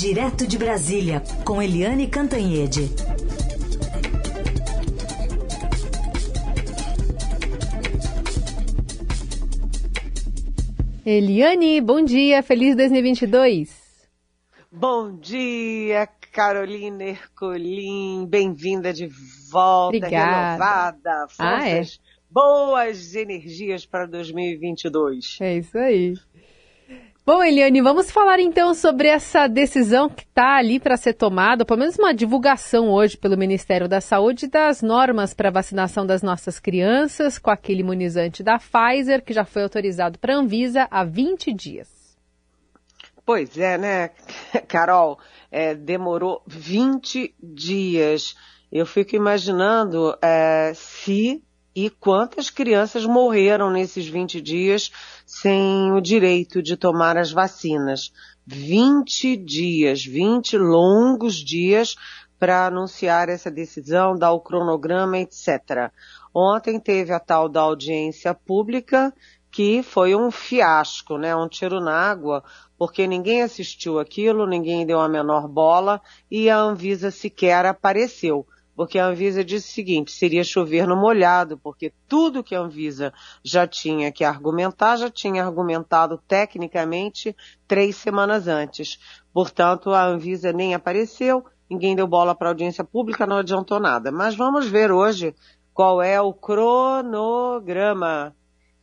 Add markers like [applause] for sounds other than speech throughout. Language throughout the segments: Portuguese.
Direto de Brasília, com Eliane Cantanhede. Eliane, bom dia, feliz 2022. Bom dia, Carolina Ercolim, bem-vinda de volta, Obrigada. renovada, forças, Ah, é? boas energias para 2022. É isso aí. Bom, Eliane, vamos falar então sobre essa decisão que está ali para ser tomada, pelo menos uma divulgação hoje pelo Ministério da Saúde das normas para vacinação das nossas crianças com aquele imunizante da Pfizer, que já foi autorizado para a Anvisa há 20 dias. Pois é, né, [laughs] Carol? É, demorou 20 dias. Eu fico imaginando é, se e quantas crianças morreram nesses 20 dias sem o direito de tomar as vacinas. 20 dias, 20 longos dias para anunciar essa decisão, dar o cronograma, etc. Ontem teve a tal da audiência pública, que foi um fiasco, né? Um tiro na água, porque ninguém assistiu aquilo, ninguém deu a menor bola e a Anvisa sequer apareceu porque a Anvisa disse o seguinte, seria chover no molhado, porque tudo que a Anvisa já tinha que argumentar, já tinha argumentado tecnicamente três semanas antes. Portanto, a Anvisa nem apareceu, ninguém deu bola para a audiência pública, não adiantou nada. Mas vamos ver hoje qual é o cronograma.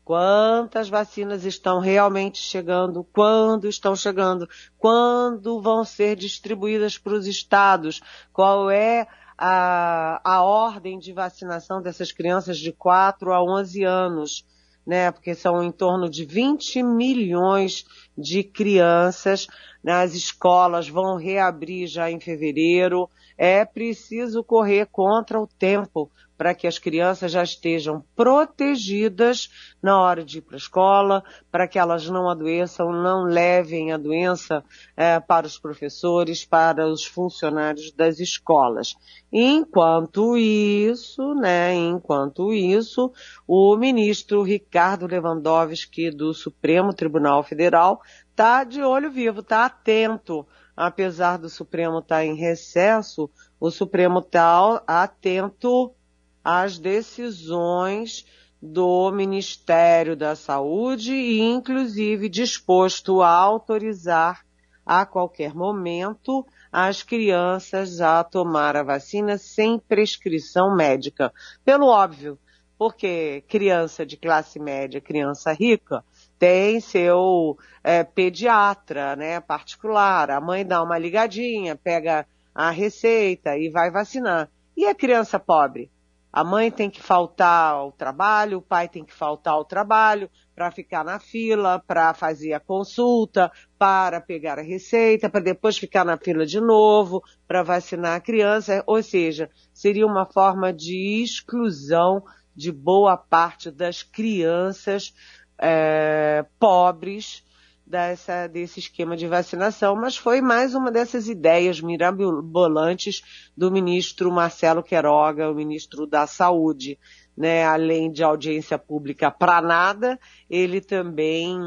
Quantas vacinas estão realmente chegando? Quando estão chegando? Quando vão ser distribuídas para os estados? Qual é a, a ordem de vacinação dessas crianças de 4 a 11 anos, né? Porque são em torno de 20 milhões de crianças. As escolas vão reabrir já em fevereiro. É preciso correr contra o tempo para que as crianças já estejam protegidas na hora de ir para a escola, para que elas não adoeçam, não levem a doença é, para os professores, para os funcionários das escolas. Enquanto isso, né, enquanto isso, o ministro Ricardo Lewandowski do Supremo Tribunal Federal está de olho vivo, está atento apesar do Supremo estar em recesso, o Supremo está atento às decisões do Ministério da Saúde e, inclusive, disposto a autorizar a qualquer momento as crianças a tomar a vacina sem prescrição médica. Pelo óbvio, porque criança de classe média, criança rica, tem seu é, pediatra, né, particular. A mãe dá uma ligadinha, pega a receita e vai vacinar. E a criança pobre? A mãe tem que faltar ao trabalho, o pai tem que faltar ao trabalho para ficar na fila, para fazer a consulta, para pegar a receita, para depois ficar na fila de novo, para vacinar a criança. Ou seja, seria uma forma de exclusão de boa parte das crianças é, pobres dessa, desse esquema de vacinação, mas foi mais uma dessas ideias mirabolantes do ministro Marcelo Queiroga, o ministro da Saúde. Né? Além de audiência pública para nada, ele também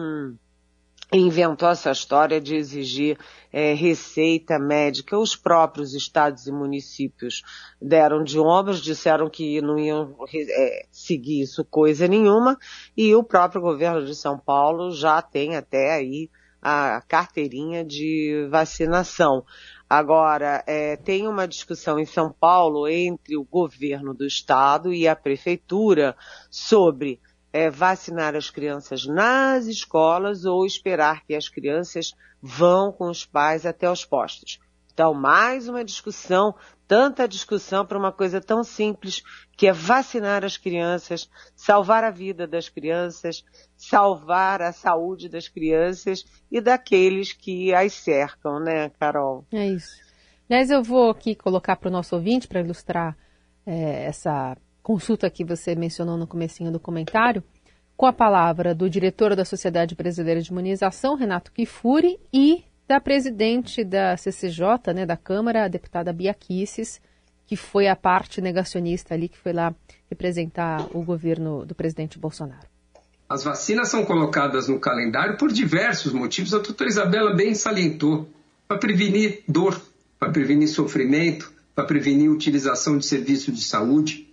inventou essa história de exigir é, receita médica. Os próprios estados e municípios deram de ombros, disseram que não iam é, seguir isso coisa nenhuma, e o próprio governo de São Paulo já tem até aí a carteirinha de vacinação. Agora, é, tem uma discussão em São Paulo entre o governo do estado e a prefeitura sobre é, vacinar as crianças nas escolas ou esperar que as crianças vão com os pais até os postos. Então, mais uma discussão, tanta discussão para uma coisa tão simples que é vacinar as crianças, salvar a vida das crianças, salvar a saúde das crianças e daqueles que as cercam, né, Carol? É isso. Aliás, eu vou aqui colocar para o nosso ouvinte, para ilustrar é, essa consulta que você mencionou no comecinho do comentário, com a palavra do diretor da Sociedade Brasileira de Imunização, Renato Kifuri, e da presidente da CCJ, né, da Câmara, a deputada Bia Kicis, que foi a parte negacionista ali, que foi lá representar o governo do presidente Bolsonaro. As vacinas são colocadas no calendário por diversos motivos, a doutora Isabela bem salientou. para prevenir dor, para prevenir sofrimento, para prevenir utilização de serviços de saúde,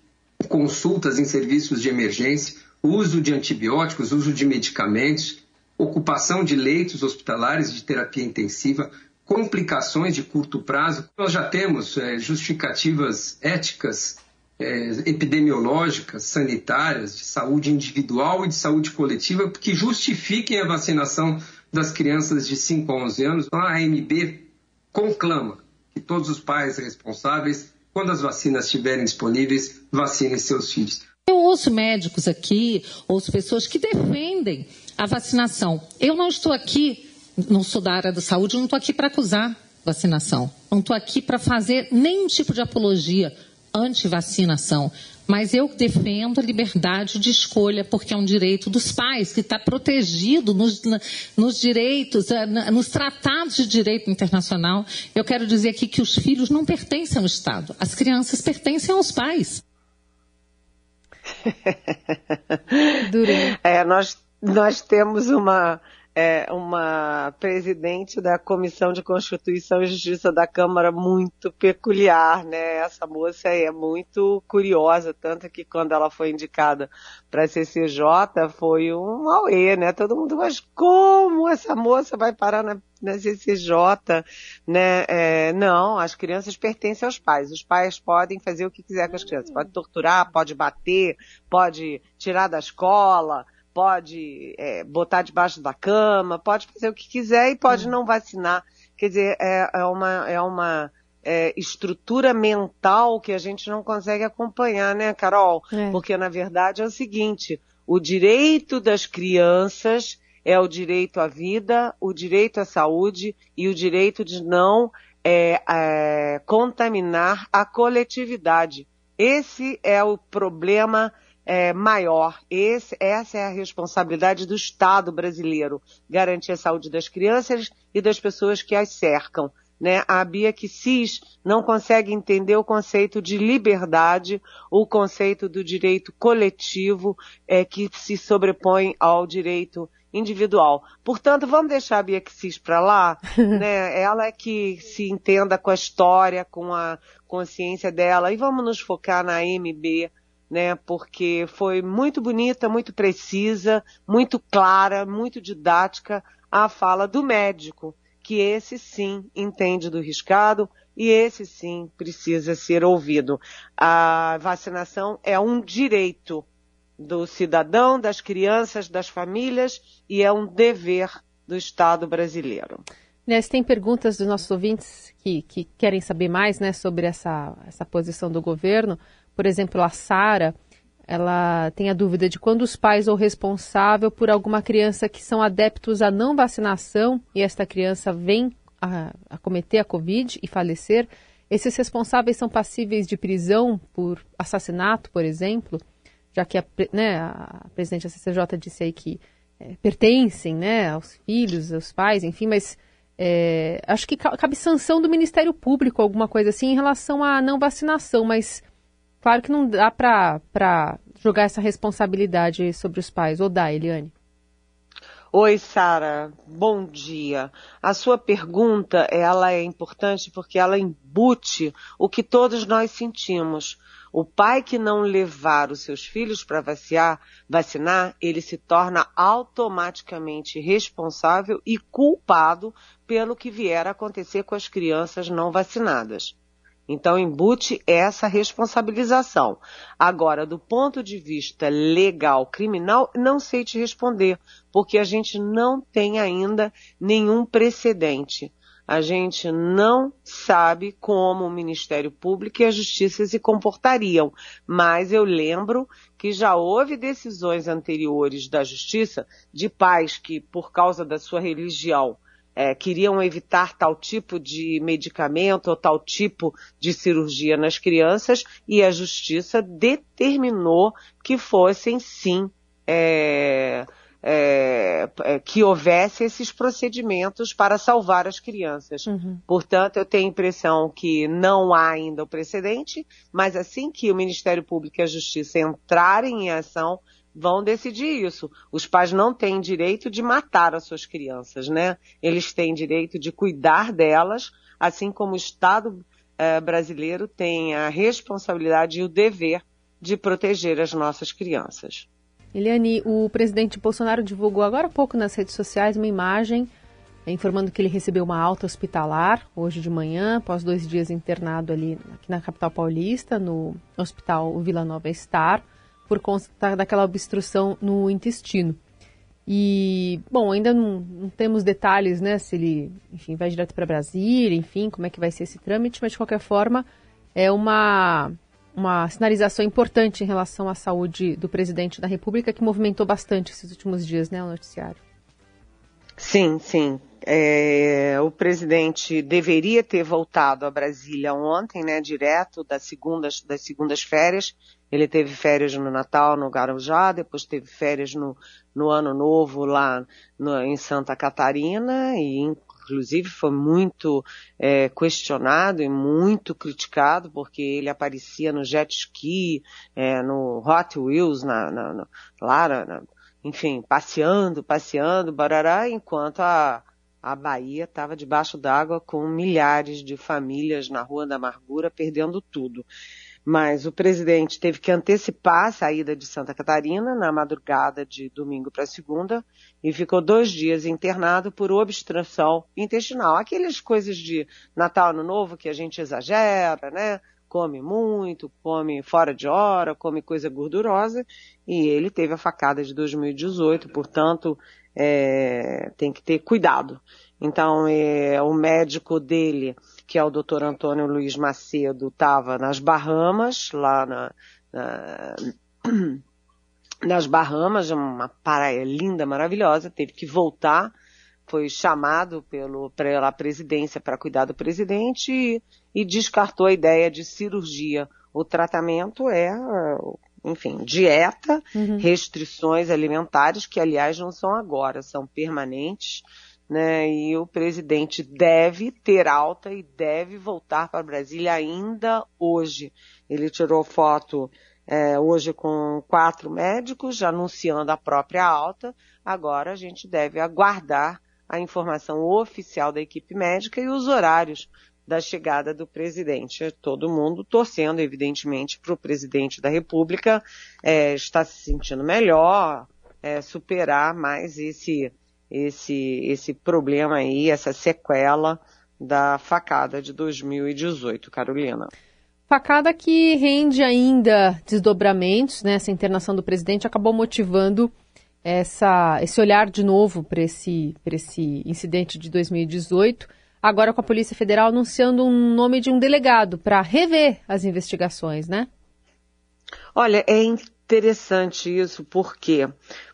consultas em serviços de emergência, uso de antibióticos, uso de medicamentos, ocupação de leitos hospitalares de terapia intensiva, complicações de curto prazo. Nós já temos é, justificativas éticas, é, epidemiológicas, sanitárias, de saúde individual e de saúde coletiva que justifiquem a vacinação das crianças de 5 a 11 anos. A AMB conclama que todos os pais responsáveis, quando as vacinas estiverem disponíveis, vacinem seus filhos. Eu ouço médicos aqui, ouço pessoas que defendem a vacinação. Eu não estou aqui, não sou da área da saúde, não estou aqui para acusar vacinação. Não estou aqui para fazer nenhum tipo de apologia anti-vacinação. Mas eu defendo a liberdade de escolha, porque é um direito dos pais, que está protegido nos, nos, direitos, eh, nos tratados de direito internacional. Eu quero dizer aqui que os filhos não pertencem ao Estado, as crianças pertencem aos pais. [laughs] é, nós, nós temos uma, é, uma presidente da Comissão de Constituição e Justiça da Câmara muito peculiar, né? Essa moça é muito curiosa, tanto que quando ela foi indicada para a CCJ foi um auê, né? Todo mundo, mas como essa moça vai parar na, na CCJ, né? É, não, as crianças pertencem aos pais. Os pais podem fazer o que quiser com as crianças. Pode torturar, pode bater, pode tirar da escola, pode é, botar debaixo da cama, pode fazer o que quiser e pode hum. não vacinar. Quer dizer, é, é uma, é uma é, estrutura mental que a gente não consegue acompanhar, né, Carol? É. Porque, na verdade, é o seguinte, o direito das crianças é o direito à vida, o direito à saúde e o direito de não é, é, contaminar a coletividade. Esse é o problema é, maior. Esse, essa é a responsabilidade do Estado brasileiro, garantir a saúde das crianças e das pessoas que as cercam. Né? A Bia Kicis não consegue entender o conceito de liberdade, o conceito do direito coletivo é, que se sobrepõe ao direito individual. Portanto, vamos deixar a Bia Kicis para lá, [laughs] né? Ela é que se entenda com a história, com a consciência dela, e vamos nos focar na MB, né? Porque foi muito bonita, muito precisa, muito clara, muito didática a fala do médico, que esse sim entende do riscado e esse sim precisa ser ouvido. A vacinação é um direito do cidadão, das crianças, das famílias e é um dever do Estado brasileiro. Nes, tem perguntas dos nossos ouvintes que, que querem saber mais né, sobre essa, essa posição do governo. Por exemplo, a Sara, ela tem a dúvida de quando os pais ou responsável por alguma criança que são adeptos à não vacinação e esta criança vem a, a cometer a Covid e falecer, esses responsáveis são passíveis de prisão por assassinato, por exemplo, já que a, né, a presidente da CCJ disse aí que é, pertencem né, aos filhos, aos pais, enfim, mas é, acho que cabe sanção do Ministério Público, alguma coisa assim, em relação à não vacinação, mas Claro que não dá para jogar essa responsabilidade sobre os pais. Ou dá, Eliane? Oi, Sara. Bom dia. A sua pergunta, ela é importante porque ela embute o que todos nós sentimos. O pai que não levar os seus filhos para vacinar, vacinar, ele se torna automaticamente responsável e culpado pelo que vier a acontecer com as crianças não vacinadas. Então, embute essa responsabilização. Agora, do ponto de vista legal, criminal, não sei te responder, porque a gente não tem ainda nenhum precedente. A gente não sabe como o Ministério Público e a Justiça se comportariam, mas eu lembro que já houve decisões anteriores da Justiça de pais que, por causa da sua religião, é, queriam evitar tal tipo de medicamento ou tal tipo de cirurgia nas crianças e a justiça determinou que fossem sim é, é, é que houvesse esses procedimentos para salvar as crianças. Uhum. Portanto, eu tenho a impressão que não há ainda o precedente, mas assim que o Ministério Público e a Justiça entrarem em ação, vão decidir isso. Os pais não têm direito de matar as suas crianças, né? Eles têm direito de cuidar delas, assim como o Estado eh, brasileiro tem a responsabilidade e o dever de proteger as nossas crianças. Eliane, o presidente Bolsonaro divulgou agora há pouco nas redes sociais uma imagem informando que ele recebeu uma alta hospitalar hoje de manhã, após dois dias internado ali aqui na capital paulista, no Hospital Vila Nova Star por conta daquela obstrução no intestino. E, bom, ainda não, não, temos detalhes, né, se ele, enfim, vai direto para Brasília, enfim, como é que vai ser esse trâmite, mas de qualquer forma é uma, uma sinalização importante em relação à saúde do presidente da República, que movimentou bastante esses últimos dias, né, o noticiário. Sim, sim. É, o presidente deveria ter voltado a Brasília ontem, né, direto das segundas, das segundas férias, ele teve férias no Natal, no Guarujá, depois teve férias no, no Ano Novo lá no, em Santa Catarina e inclusive foi muito é, questionado e muito criticado porque ele aparecia no jet ski, é, no Hot Wheels, na, na, na lá, na, enfim, passeando, passeando, barará, enquanto a, a Bahia estava debaixo d'água com milhares de famílias na Rua da Amargura perdendo tudo mas o presidente teve que antecipar a saída de Santa Catarina na madrugada de domingo para segunda e ficou dois dias internado por obstrução intestinal. Aquelas coisas de Natal, Ano Novo que a gente exagera, né? Come muito, come fora de hora, come coisa gordurosa e ele teve a facada de 2018, portanto, é, tem que ter cuidado. Então, é, o médico dele que é o doutor Antônio Luiz Macedo, estava nas Bahamas, lá na, na, [clears throat] nas Bahamas, uma praia linda, maravilhosa, teve que voltar, foi chamado pelo, pela presidência para cuidar do presidente e, e descartou a ideia de cirurgia. O tratamento é, enfim, dieta, uhum. restrições alimentares, que aliás não são agora, são permanentes né? E o presidente deve ter alta e deve voltar para Brasília ainda hoje. Ele tirou foto é, hoje com quatro médicos, anunciando a própria alta. Agora a gente deve aguardar a informação oficial da equipe médica e os horários da chegada do presidente. Todo mundo torcendo, evidentemente, para o presidente da República é, estar se sentindo melhor, é, superar mais esse esse, esse problema aí, essa sequela da facada de 2018, Carolina. Facada que rende ainda desdobramentos, né? Essa internação do presidente acabou motivando essa, esse olhar de novo para esse, esse incidente de 2018. Agora com a Polícia Federal anunciando um nome de um delegado para rever as investigações, né? Olha, é interessante isso, por quê?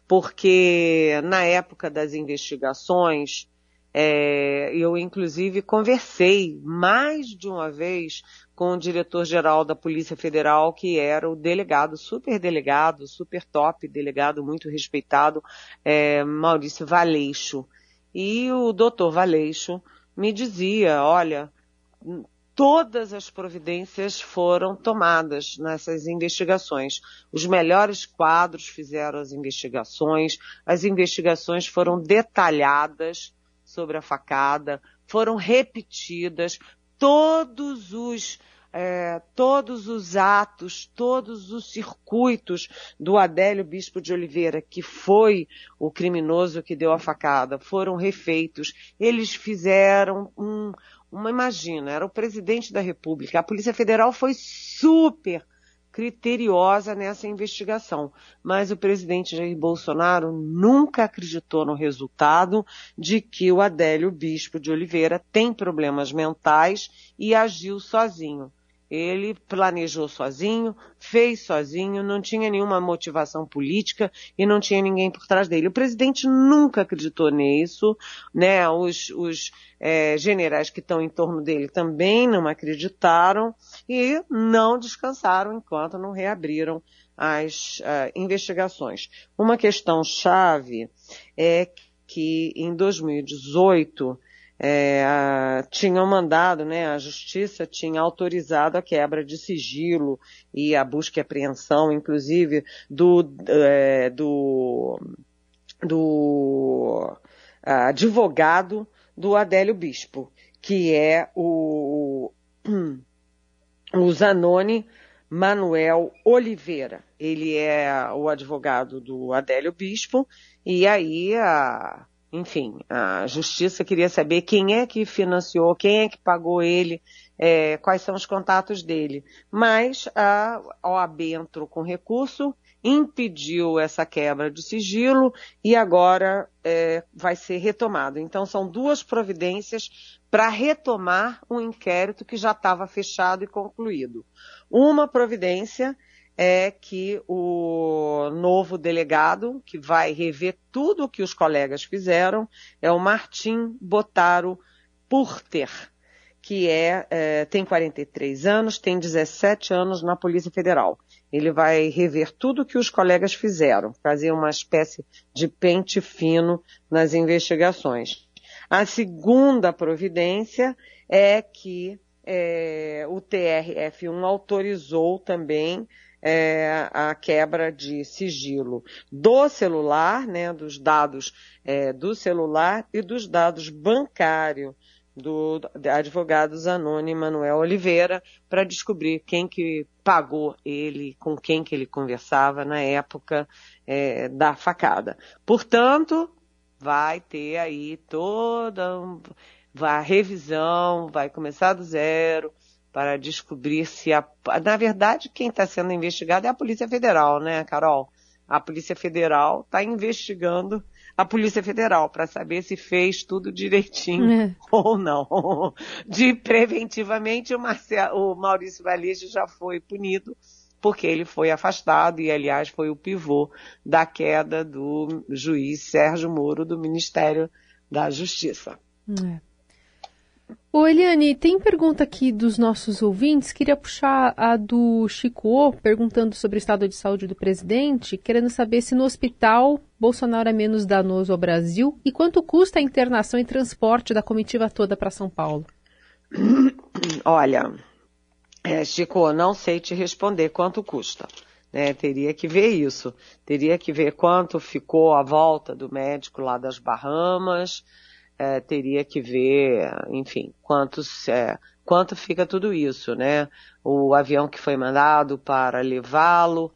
porque na época das investigações, é, eu inclusive conversei mais de uma vez com o diretor-geral da Polícia Federal, que era o delegado, super delegado, super top, delegado muito respeitado, é, Maurício Valeixo. E o doutor Valeixo me dizia, olha, todas as providências foram tomadas nessas investigações. Os melhores quadros fizeram as investigações, as investigações foram detalhadas sobre a facada, foram repetidas, todos os é, todos os atos, todos os circuitos do Adélio Bispo de Oliveira, que foi o criminoso que deu a facada, foram refeitos. Eles fizeram um, uma imagina, era o presidente da República. A Polícia Federal foi super criteriosa nessa investigação, mas o presidente Jair Bolsonaro nunca acreditou no resultado de que o Adélio Bispo de Oliveira tem problemas mentais e agiu sozinho. Ele planejou sozinho, fez sozinho, não tinha nenhuma motivação política e não tinha ninguém por trás dele. O presidente nunca acreditou nisso, né? Os, os é, generais que estão em torno dele também não acreditaram e não descansaram enquanto não reabriram as uh, investigações. Uma questão chave é que em 2018 é, a, tinham mandado, né, a justiça tinha autorizado a quebra de sigilo e a busca e apreensão, inclusive, do, é, do, do advogado do Adélio Bispo, que é o, o Zanoni Manuel Oliveira. Ele é o advogado do Adélio Bispo, e aí a, enfim, a justiça queria saber quem é que financiou, quem é que pagou ele, é, quais são os contatos dele. Mas a OAB entrou com recurso, impediu essa quebra de sigilo e agora é, vai ser retomado. Então são duas providências para retomar um inquérito que já estava fechado e concluído. Uma providência é que o novo delegado, que vai rever tudo o que os colegas fizeram, é o Martim Botaro Purter, que é, é, tem 43 anos, tem 17 anos na Polícia Federal. Ele vai rever tudo o que os colegas fizeram, fazer uma espécie de pente fino nas investigações. A segunda providência é que é, o TRF1 autorizou também é, a quebra de sigilo do celular, né, dos dados é, do celular e dos dados bancários do advogado Zanoni Manuel Oliveira para descobrir quem que pagou ele, com quem que ele conversava na época é, da facada. Portanto, vai ter aí toda a revisão, vai começar do zero, para descobrir se a. Na verdade, quem está sendo investigado é a Polícia Federal, né, Carol? A Polícia Federal está investigando a Polícia Federal para saber se fez tudo direitinho é. [laughs] ou não. De preventivamente, o, Marcelo, o Maurício Valeixo já foi punido porque ele foi afastado e, aliás, foi o pivô da queda do juiz Sérgio Moro do Ministério da Justiça. É. Ô Eliane, tem pergunta aqui dos nossos ouvintes. Queria puxar a do Chico, perguntando sobre o estado de saúde do presidente, querendo saber se no hospital Bolsonaro é menos danoso ao Brasil e quanto custa a internação e transporte da comitiva toda para São Paulo. [clears throat] Olha, é, Chico, não sei te responder quanto custa. Né? Teria que ver isso. Teria que ver quanto ficou a volta do médico lá das Bahamas é, teria que ver, enfim, quantos, é, quanto fica tudo isso, né? O avião que foi mandado para levá-lo,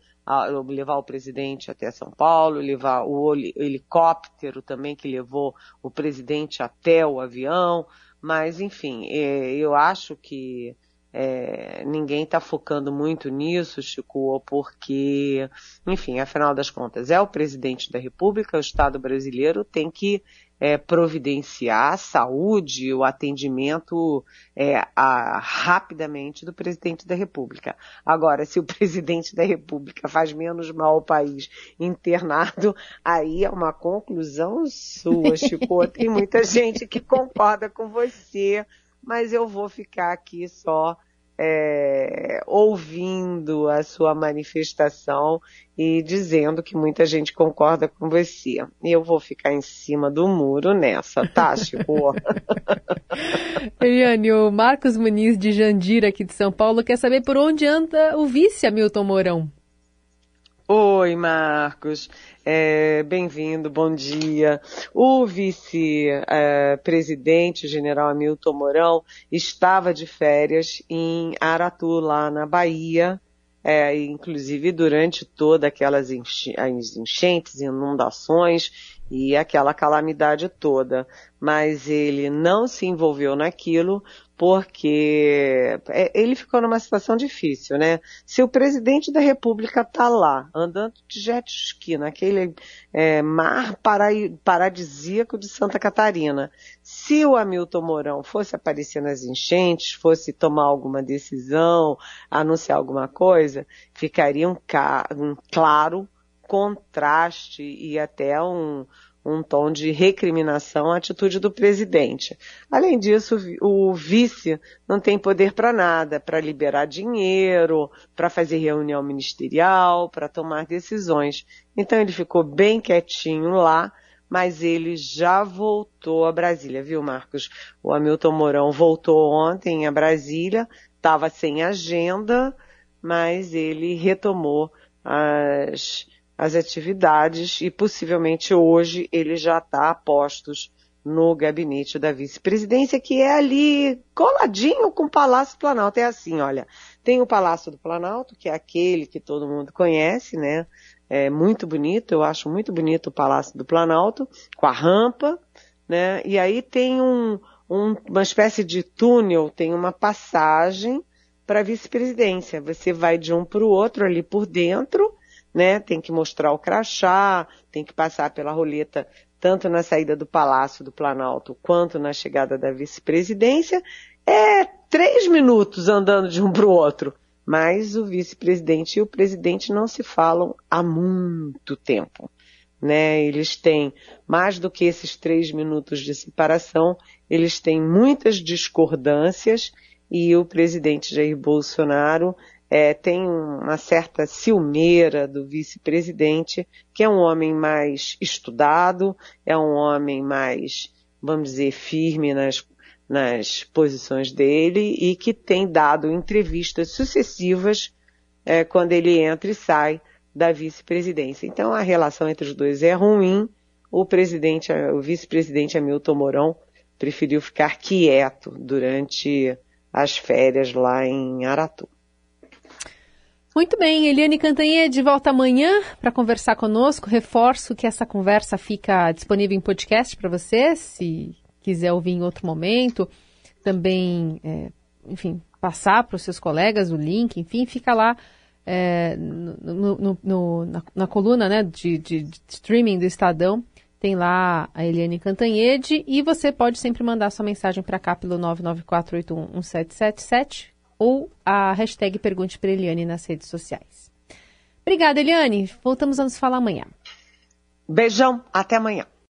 levar o presidente até São Paulo, levar o helicóptero também que levou o presidente até o avião, mas enfim, é, eu acho que é, ninguém está focando muito nisso, Chico, porque, enfim, afinal das contas, é o presidente da República, o Estado brasileiro tem que é, providenciar a saúde, o atendimento é, a, rapidamente do presidente da República. Agora, se o [laughs] presidente da República faz menos mal ao país internado, aí é uma conclusão sua, [laughs] Chico. Tem muita gente que concorda com você, mas eu vou ficar aqui só é, ouvindo a sua manifestação e dizendo que muita gente concorda com você. Eu vou ficar em cima do muro nessa, tá, [laughs] Chico? [laughs] Eliane, o Marcos Muniz de Jandira, aqui de São Paulo, quer saber por onde anda o vice Hamilton Mourão. Oi, Marcos. É, Bem-vindo, bom dia. O vice-presidente, é, general Hamilton Mourão, estava de férias em Aratu, lá na Bahia, é, inclusive durante todas aquelas enchentes, inundações e aquela calamidade toda. Mas ele não se envolveu naquilo porque é, ele ficou numa situação difícil, né? Se o presidente da República está lá, andando de jet ski, naquele é, mar paradisíaco de Santa Catarina, se o Hamilton Mourão fosse aparecer nas enchentes, fosse tomar alguma decisão, anunciar alguma coisa, ficaria um, um claro contraste e até um, um tom de recriminação à atitude do presidente. Além disso, o vice não tem poder para nada, para liberar dinheiro, para fazer reunião ministerial, para tomar decisões. Então ele ficou bem quietinho lá, mas ele já voltou a Brasília, viu, Marcos? O Hamilton Mourão voltou ontem a Brasília, estava sem agenda, mas ele retomou as, as atividades e possivelmente hoje ele já está a postos no gabinete da vice-presidência, que é ali coladinho com o Palácio do Planalto. É assim, olha, tem o Palácio do Planalto, que é aquele que todo mundo conhece, né? É muito bonito, eu acho muito bonito o Palácio do Planalto, com a rampa, né? E aí tem um, um, uma espécie de túnel, tem uma passagem para a vice-presidência. Você vai de um para o outro ali por dentro, né? Tem que mostrar o crachá, tem que passar pela roleta tanto na saída do Palácio do Planalto quanto na chegada da vice-presidência, é três minutos andando de um para o outro. Mas o vice-presidente e o presidente não se falam há muito tempo. Né? Eles têm mais do que esses três minutos de separação, eles têm muitas discordâncias e o presidente Jair Bolsonaro é, tem uma certa ciumeira do vice-presidente, que é um homem mais estudado, é um homem mais, vamos dizer, firme nas, nas posições dele e que tem dado entrevistas sucessivas é, quando ele entra e sai da vice-presidência. Então a relação entre os dois é ruim. O presidente, o vice-presidente Hamilton Mourão preferiu ficar quieto durante as férias lá em Aratu. Muito bem, Eliane Cantanhê de volta amanhã para conversar conosco. Reforço que essa conversa fica disponível em podcast para você, se quiser ouvir em outro momento. Também, é, enfim, passar para os seus colegas o link, enfim, fica lá é, no, no, no, na, na, coluna né, de, de, de, streaming do Estadão. Tem lá a Eliane Cantanhede e você pode sempre mandar sua mensagem para cá pelo 994811777 ou a hashtag Pergunte para Eliane nas redes sociais. Obrigada, Eliane. Voltamos a nos falar amanhã. Beijão, até amanhã.